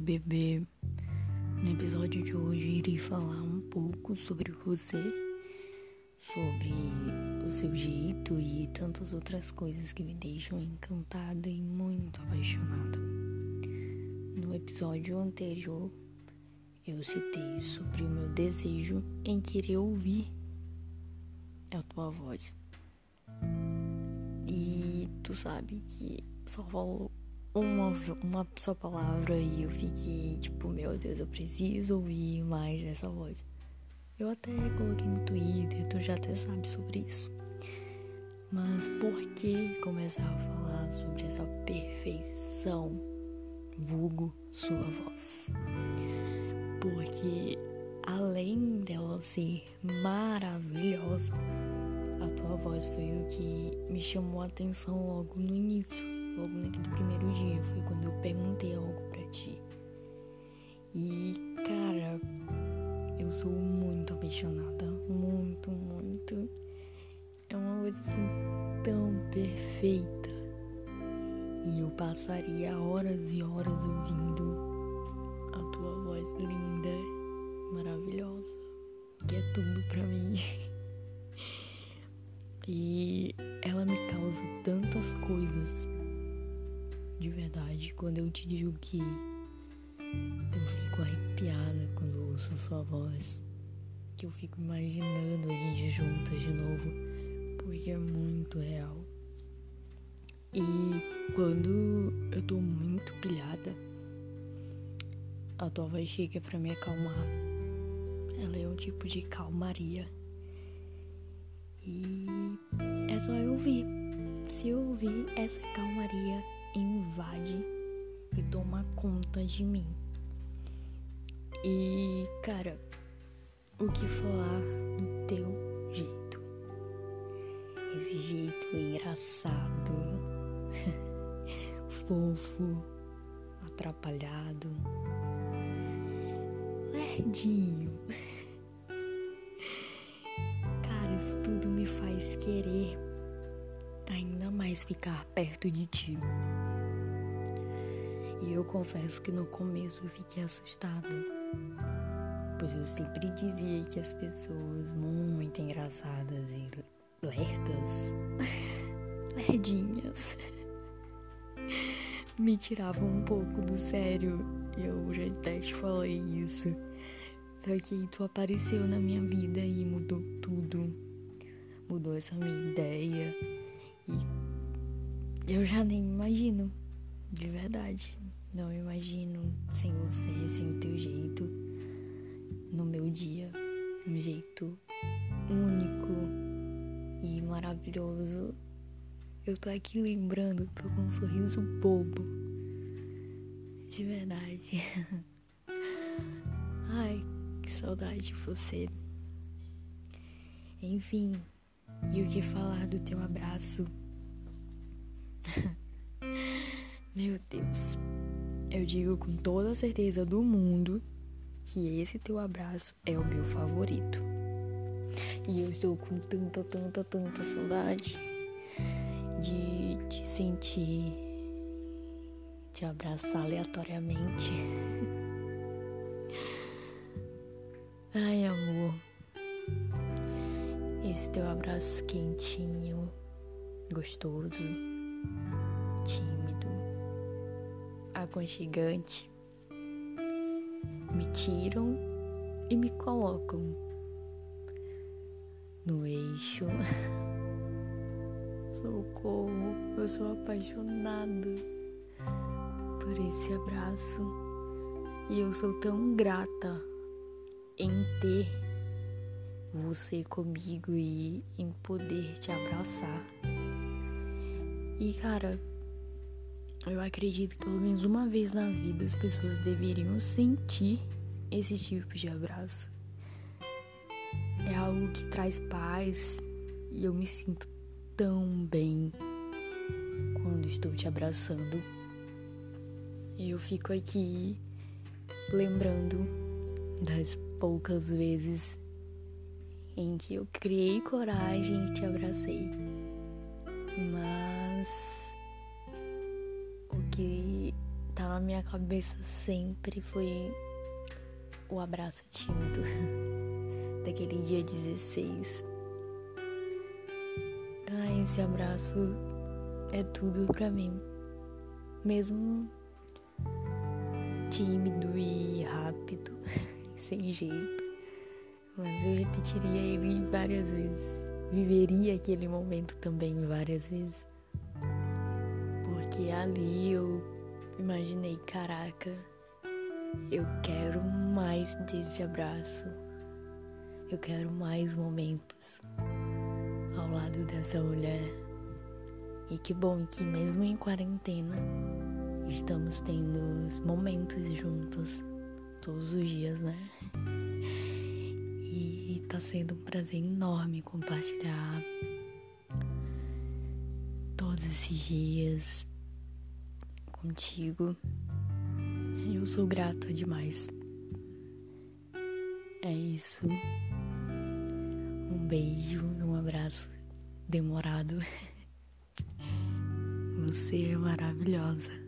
bebê. No episódio de hoje irei falar um pouco sobre você, sobre o seu jeito e tantas outras coisas que me deixam encantada e muito apaixonada. No episódio anterior, eu citei sobre o meu desejo em querer ouvir a tua voz. E tu sabe que só falou uma, uma só palavra e eu fiquei tipo, meu Deus, eu preciso ouvir mais essa voz. Eu até coloquei no Twitter, tu já até sabe sobre isso. Mas por que começar a falar sobre essa perfeição, vulgo sua voz? Porque além dela ser maravilhosa, a tua voz foi o que me chamou a atenção logo no início logo naquele primeiro dia. Foi quando eu perguntei algo para ti. E, cara, eu sou muito apaixonada. Muito, muito. É uma coisa assim tão perfeita. E eu passaria horas e horas ouvindo de verdade quando eu te digo que eu fico arrepiada quando ouço a sua voz, que eu fico imaginando a gente juntas de novo, porque é muito real. E quando eu tô muito pilhada, a tua voz chega para me acalmar. Ela é um tipo de calmaria. E é só eu ouvir. Se eu ouvir essa calmaria, invade e toma conta de mim. E, cara, o que falar do teu jeito? Esse jeito engraçado, fofo, atrapalhado, lerdinho. Cara, isso tudo me faz querer ainda mais ficar perto de ti. E eu confesso que no começo eu fiquei assustada, pois eu sempre dizia que as pessoas muito engraçadas e lerdas, lerdinhas, me tiravam um pouco do sério. Eu já até te falei isso. Só que tu apareceu na minha vida e mudou tudo. Mudou essa minha ideia. E eu já nem imagino, de verdade. Não imagino sem você, sem o teu jeito no meu dia. Um jeito único e maravilhoso. Eu tô aqui lembrando, tô com um sorriso bobo. De verdade. Ai, que saudade de você. Enfim, e o que falar do teu abraço? Eu digo com toda a certeza do mundo que esse teu abraço é o meu favorito. E eu estou com tanta, tanta, tanta saudade de te sentir, te abraçar aleatoriamente. Ai, amor. Esse teu abraço quentinho, gostoso, tímido aconchegante, me tiram e me colocam no eixo. Socorro, eu sou apaixonada por esse abraço e eu sou tão grata em ter você comigo e em poder te abraçar. E cara, eu acredito que pelo menos uma vez na vida as pessoas deveriam sentir esse tipo de abraço. É algo que traz paz e eu me sinto tão bem quando estou te abraçando. Eu fico aqui lembrando das poucas vezes em que eu criei coragem e te abracei. Minha cabeça sempre foi o abraço tímido daquele dia 16. Ah, esse abraço é tudo pra mim. Mesmo tímido e rápido, sem jeito. Mas eu repetiria ele várias vezes. Viveria aquele momento também várias vezes. Porque ali eu imaginei, caraca, eu quero mais desse abraço. Eu quero mais momentos ao lado dessa mulher. E que bom que mesmo em quarentena estamos tendo momentos juntos todos os dias, né? E tá sendo um prazer enorme compartilhar todos esses dias contigo. Eu sou grata demais. É isso. Um beijo, um abraço demorado. Você é maravilhosa.